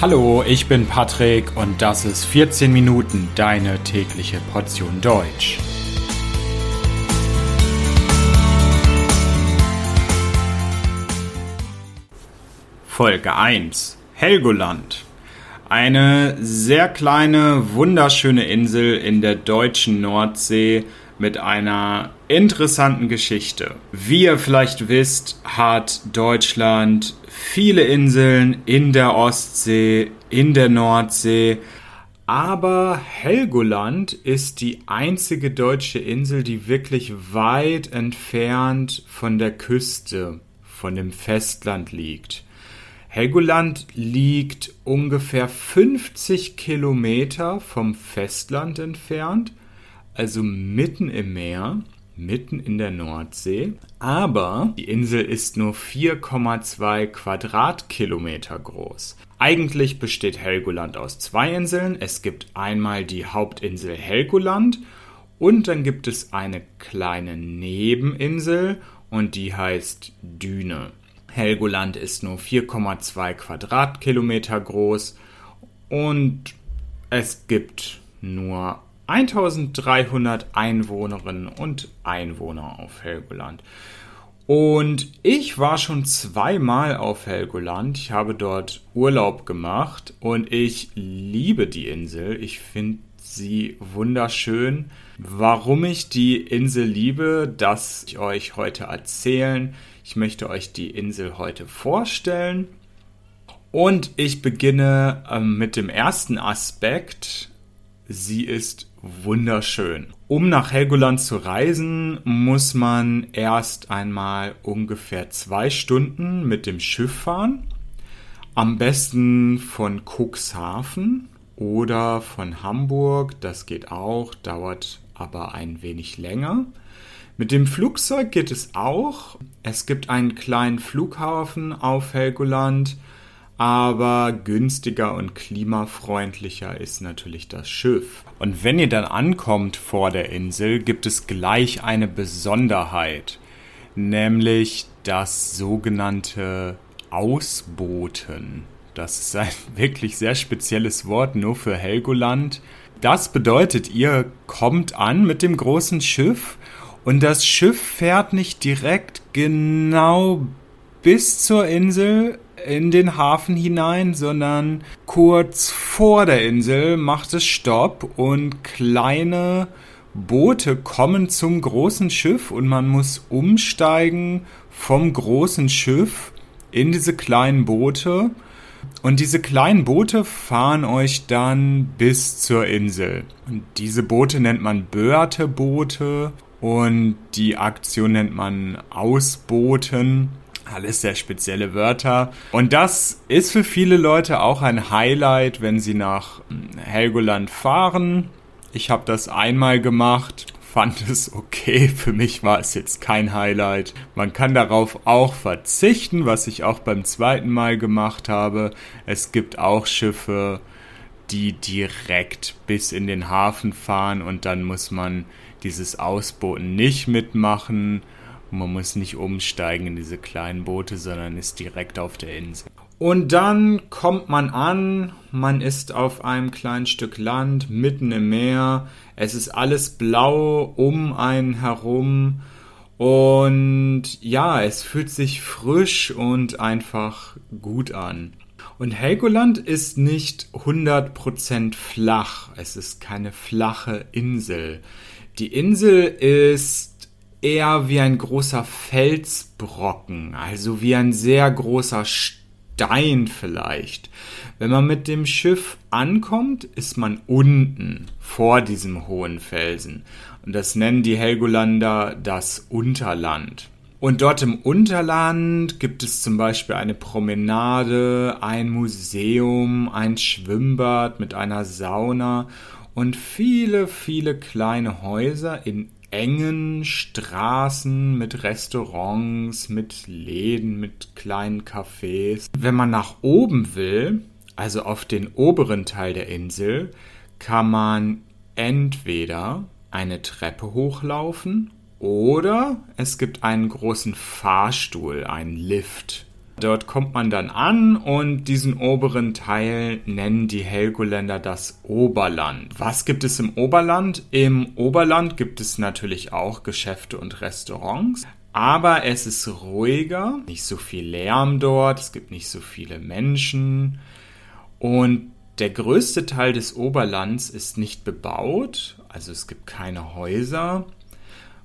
Hallo, ich bin Patrick und das ist 14 Minuten deine tägliche Portion Deutsch. Folge 1 Helgoland. Eine sehr kleine, wunderschöne Insel in der deutschen Nordsee mit einer interessanten Geschichte. Wie ihr vielleicht wisst, hat Deutschland viele Inseln in der Ostsee, in der Nordsee. Aber Helgoland ist die einzige deutsche Insel, die wirklich weit entfernt von der Küste, von dem Festland liegt. Helgoland liegt ungefähr 50 Kilometer vom Festland entfernt also mitten im Meer, mitten in der Nordsee. Aber die Insel ist nur 4,2 Quadratkilometer groß. Eigentlich besteht Helgoland aus zwei Inseln. Es gibt einmal die Hauptinsel Helgoland und dann gibt es eine kleine Nebeninsel und die heißt Düne. Helgoland ist nur 4,2 Quadratkilometer groß und es gibt nur 1300 Einwohnerinnen und Einwohner auf Helgoland. Und ich war schon zweimal auf Helgoland. Ich habe dort Urlaub gemacht und ich liebe die Insel. Ich finde sie wunderschön. Warum ich die Insel liebe, das ich euch heute erzählen. Ich möchte euch die Insel heute vorstellen. Und ich beginne ähm, mit dem ersten Aspekt. Sie ist wunderschön. Um nach Helgoland zu reisen, muss man erst einmal ungefähr zwei Stunden mit dem Schiff fahren. Am besten von Cuxhaven oder von Hamburg. Das geht auch, dauert aber ein wenig länger. Mit dem Flugzeug geht es auch. Es gibt einen kleinen Flughafen auf Helgoland aber günstiger und klimafreundlicher ist natürlich das Schiff. Und wenn ihr dann ankommt vor der Insel, gibt es gleich eine Besonderheit, nämlich das sogenannte Ausbooten. Das ist ein wirklich sehr spezielles Wort nur für Helgoland. Das bedeutet, ihr kommt an mit dem großen Schiff und das Schiff fährt nicht direkt genau bis zur Insel, in den Hafen hinein, sondern kurz vor der Insel macht es Stopp und kleine Boote kommen zum großen Schiff und man muss umsteigen vom großen Schiff in diese kleinen Boote. Und diese kleinen Boote fahren euch dann bis zur Insel. Und diese Boote nennt man Börteboote und die Aktion nennt man Ausbooten. Alles sehr spezielle Wörter. Und das ist für viele Leute auch ein Highlight, wenn sie nach hm, Helgoland fahren. Ich habe das einmal gemacht, fand es okay. Für mich war es jetzt kein Highlight. Man kann darauf auch verzichten, was ich auch beim zweiten Mal gemacht habe. Es gibt auch Schiffe, die direkt bis in den Hafen fahren und dann muss man dieses Ausbooten nicht mitmachen. Man muss nicht umsteigen in diese kleinen Boote, sondern ist direkt auf der Insel. Und dann kommt man an, man ist auf einem kleinen Stück Land, mitten im Meer, es ist alles blau um einen herum und ja, es fühlt sich frisch und einfach gut an. Und Helgoland ist nicht 100% flach, es ist keine flache Insel. Die Insel ist eher wie ein großer Felsbrocken, also wie ein sehr großer Stein vielleicht. Wenn man mit dem Schiff ankommt, ist man unten vor diesem hohen Felsen. Und das nennen die Helgolander das Unterland. Und dort im Unterland gibt es zum Beispiel eine Promenade, ein Museum, ein Schwimmbad mit einer Sauna und viele, viele kleine Häuser in engen Straßen mit Restaurants, mit Läden, mit kleinen Cafés. Wenn man nach oben will, also auf den oberen Teil der Insel, kann man entweder eine Treppe hochlaufen oder es gibt einen großen Fahrstuhl, einen Lift. Dort kommt man dann an und diesen oberen Teil nennen die Helgoländer das Oberland. Was gibt es im Oberland? Im Oberland gibt es natürlich auch Geschäfte und Restaurants. Aber es ist ruhiger, nicht so viel Lärm dort, es gibt nicht so viele Menschen. Und der größte Teil des Oberlands ist nicht bebaut, also es gibt keine Häuser.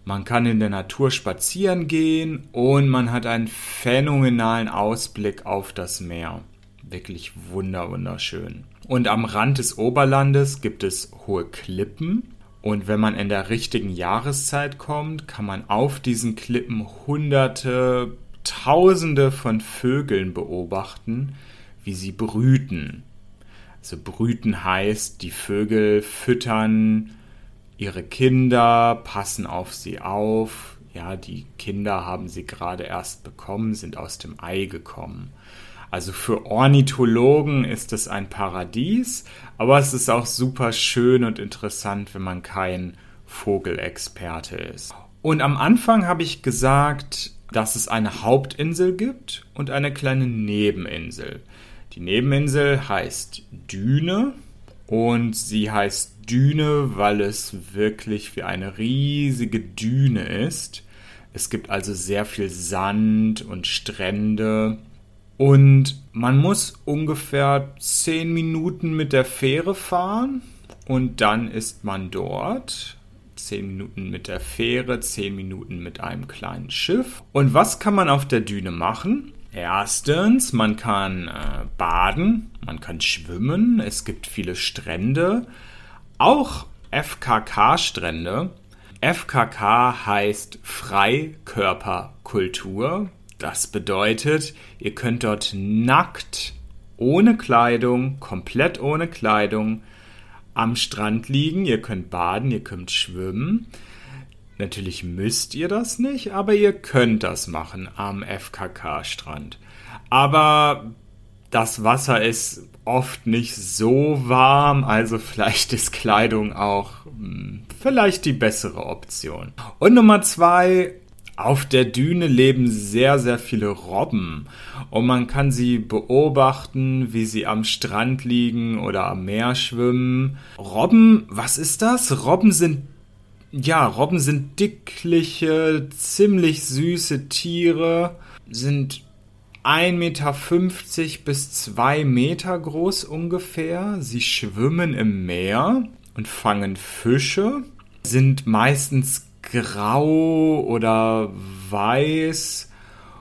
Man kann in der Natur spazieren gehen und man hat einen phänomenalen Ausblick auf das Meer. Wirklich wunder wunderschön. Und am Rand des Oberlandes gibt es hohe Klippen. Und wenn man in der richtigen Jahreszeit kommt, kann man auf diesen Klippen hunderte, tausende von Vögeln beobachten, wie sie brüten. Also brüten heißt, die Vögel füttern ihre Kinder, passen auf sie auf. Ja, die Kinder haben sie gerade erst bekommen, sind aus dem Ei gekommen. Also für Ornithologen ist es ein Paradies, aber es ist auch super schön und interessant, wenn man kein Vogelexperte ist. Und am Anfang habe ich gesagt, dass es eine Hauptinsel gibt und eine kleine Nebeninsel. Die Nebeninsel heißt Düne und sie heißt Düne, weil es wirklich wie eine riesige Düne ist. Es gibt also sehr viel Sand und Strände. Und man muss ungefähr zehn Minuten mit der Fähre fahren und dann ist man dort. Zehn Minuten mit der Fähre, zehn Minuten mit einem kleinen Schiff. Und was kann man auf der Düne machen? Erstens, man kann äh, baden, man kann schwimmen, es gibt viele Strände, auch FKK-Strände. FKK heißt Freikörperkultur. Das bedeutet, ihr könnt dort nackt, ohne Kleidung, komplett ohne Kleidung am Strand liegen. Ihr könnt baden, ihr könnt schwimmen. Natürlich müsst ihr das nicht, aber ihr könnt das machen am FKK-Strand. Aber das Wasser ist oft nicht so warm, also vielleicht ist Kleidung auch hm, vielleicht die bessere Option. Und Nummer zwei, auf der Düne leben sehr, sehr viele Robben und man kann sie beobachten, wie sie am Strand liegen oder am Meer schwimmen. Robben, was ist das? Robben sind ja, Robben sind dickliche, ziemlich süße Tiere, sind 1,50 Meter bis 2 Meter groß ungefähr. Sie schwimmen im Meer und fangen Fische, sind meistens grau oder weiß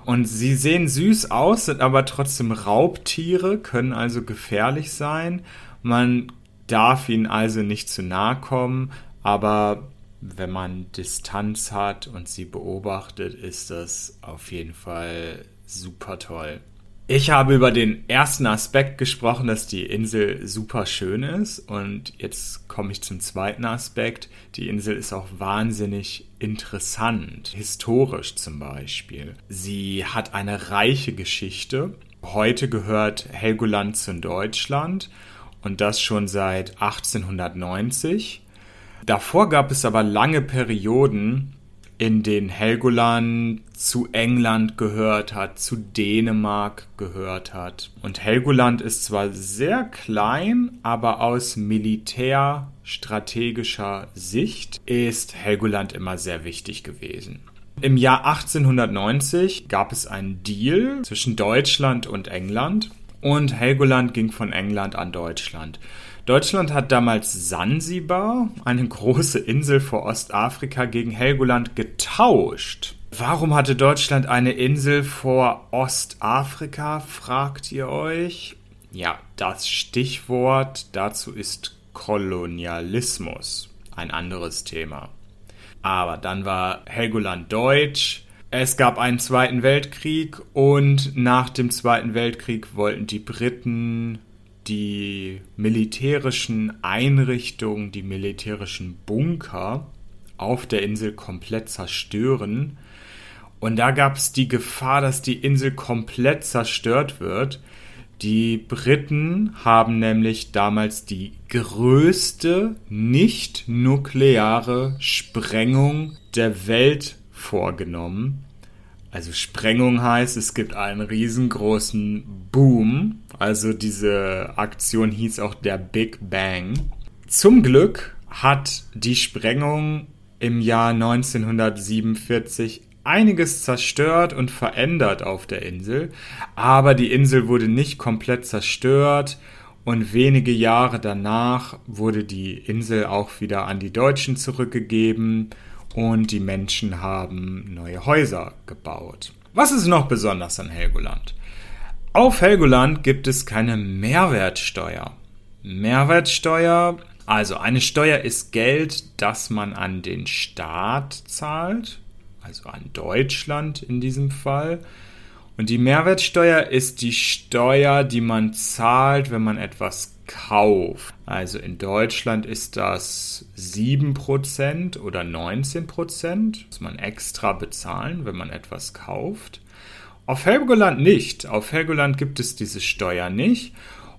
und sie sehen süß aus, sind aber trotzdem Raubtiere, können also gefährlich sein. Man darf ihnen also nicht zu nahe kommen, aber wenn man Distanz hat und sie beobachtet, ist das auf jeden Fall super toll. Ich habe über den ersten Aspekt gesprochen, dass die Insel super schön ist und jetzt komme ich zum zweiten Aspekt. Die Insel ist auch wahnsinnig interessant, historisch zum Beispiel. Sie hat eine reiche Geschichte. Heute gehört Helgoland zu Deutschland und das schon seit 1890. Davor gab es aber lange Perioden, in denen Helgoland zu England gehört hat, zu Dänemark gehört hat. Und Helgoland ist zwar sehr klein, aber aus militärstrategischer Sicht ist Helgoland immer sehr wichtig gewesen. Im Jahr 1890 gab es einen Deal zwischen Deutschland und England und Helgoland ging von England an Deutschland. Deutschland hat damals Sansibar, eine große Insel vor Ostafrika, gegen Helgoland getauscht. Warum hatte Deutschland eine Insel vor Ostafrika, fragt ihr euch? Ja, das Stichwort dazu ist Kolonialismus. Ein anderes Thema. Aber dann war Helgoland deutsch. Es gab einen Zweiten Weltkrieg und nach dem Zweiten Weltkrieg wollten die Briten die militärischen Einrichtungen, die militärischen Bunker auf der Insel komplett zerstören. Und da gab es die Gefahr, dass die Insel komplett zerstört wird. Die Briten haben nämlich damals die größte nicht-nukleare Sprengung der Welt vorgenommen. Also Sprengung heißt, es gibt einen riesengroßen Boom. Also diese Aktion hieß auch der Big Bang. Zum Glück hat die Sprengung im Jahr 1947 einiges zerstört und verändert auf der Insel, aber die Insel wurde nicht komplett zerstört und wenige Jahre danach wurde die Insel auch wieder an die Deutschen zurückgegeben und die Menschen haben neue Häuser gebaut. Was ist noch besonders an Helgoland? Auf Helgoland gibt es keine Mehrwertsteuer. Mehrwertsteuer, also eine Steuer ist Geld, das man an den Staat zahlt, also an Deutschland in diesem Fall. Und die Mehrwertsteuer ist die Steuer, die man zahlt, wenn man etwas kauft. Also in Deutschland ist das 7% oder 19%, muss man extra bezahlen, wenn man etwas kauft. Auf Helgoland nicht. Auf Helgoland gibt es diese Steuer nicht.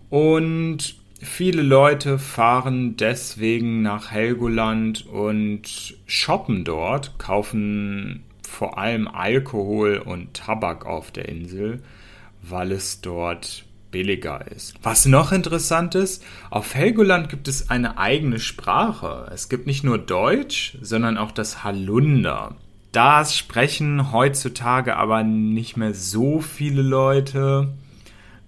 Und viele Leute fahren deswegen nach Helgoland und shoppen dort, kaufen vor allem Alkohol und Tabak auf der Insel, weil es dort billiger ist. Was noch interessant ist, auf Helgoland gibt es eine eigene Sprache. Es gibt nicht nur Deutsch, sondern auch das Halunder. Das sprechen heutzutage aber nicht mehr so viele Leute.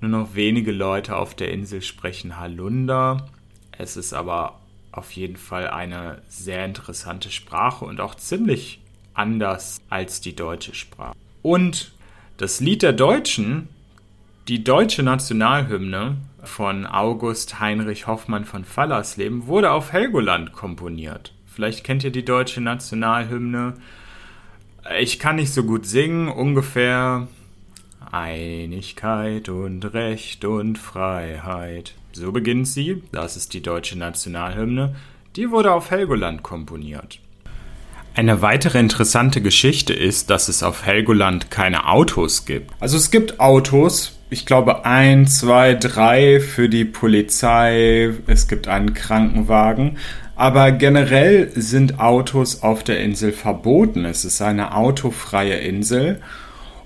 Nur noch wenige Leute auf der Insel sprechen Halunder. Es ist aber auf jeden Fall eine sehr interessante Sprache und auch ziemlich anders als die deutsche Sprache. Und das Lied der Deutschen, die deutsche Nationalhymne von August Heinrich Hoffmann von Fallersleben, wurde auf Helgoland komponiert. Vielleicht kennt ihr die deutsche Nationalhymne. Ich kann nicht so gut singen, ungefähr Einigkeit und Recht und Freiheit. So beginnt sie, das ist die deutsche Nationalhymne, die wurde auf Helgoland komponiert. Eine weitere interessante Geschichte ist, dass es auf Helgoland keine Autos gibt. Also es gibt Autos, ich glaube ein, zwei, drei für die Polizei, es gibt einen Krankenwagen, aber generell sind Autos auf der Insel verboten. Es ist eine autofreie Insel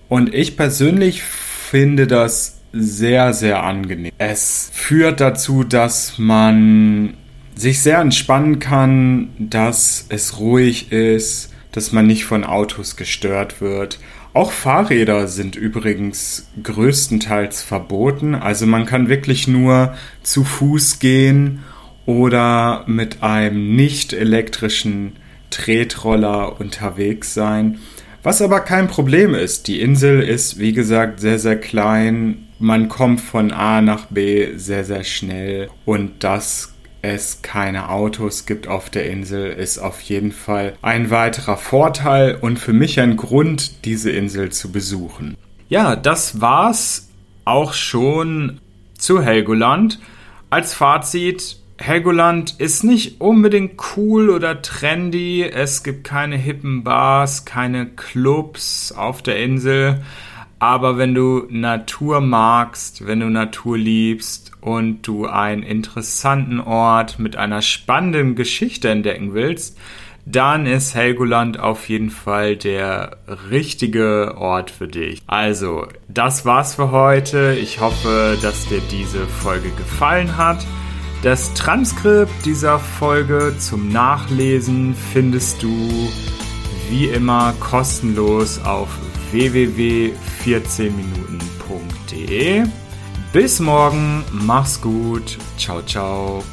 und ich persönlich finde das sehr, sehr angenehm. Es führt dazu, dass man sich sehr entspannen kann, dass es ruhig ist, dass man nicht von Autos gestört wird. Auch Fahrräder sind übrigens größtenteils verboten. Also man kann wirklich nur zu Fuß gehen oder mit einem nicht elektrischen Tretroller unterwegs sein. Was aber kein Problem ist. Die Insel ist, wie gesagt, sehr, sehr klein. Man kommt von A nach B sehr, sehr schnell und das es keine Autos gibt auf der Insel, ist auf jeden Fall ein weiterer Vorteil und für mich ein Grund, diese Insel zu besuchen. Ja, das war's auch schon zu Helgoland. Als Fazit, Helgoland ist nicht unbedingt cool oder trendy. Es gibt keine hippen Bars, keine Clubs auf der Insel. Aber wenn du Natur magst, wenn du Natur liebst und du einen interessanten Ort mit einer spannenden Geschichte entdecken willst, dann ist Helgoland auf jeden Fall der richtige Ort für dich. Also, das war's für heute. Ich hoffe, dass dir diese Folge gefallen hat. Das Transkript dieser Folge zum Nachlesen findest du wie immer kostenlos auf www.14minuten.de. Bis morgen, mach's gut, ciao, ciao.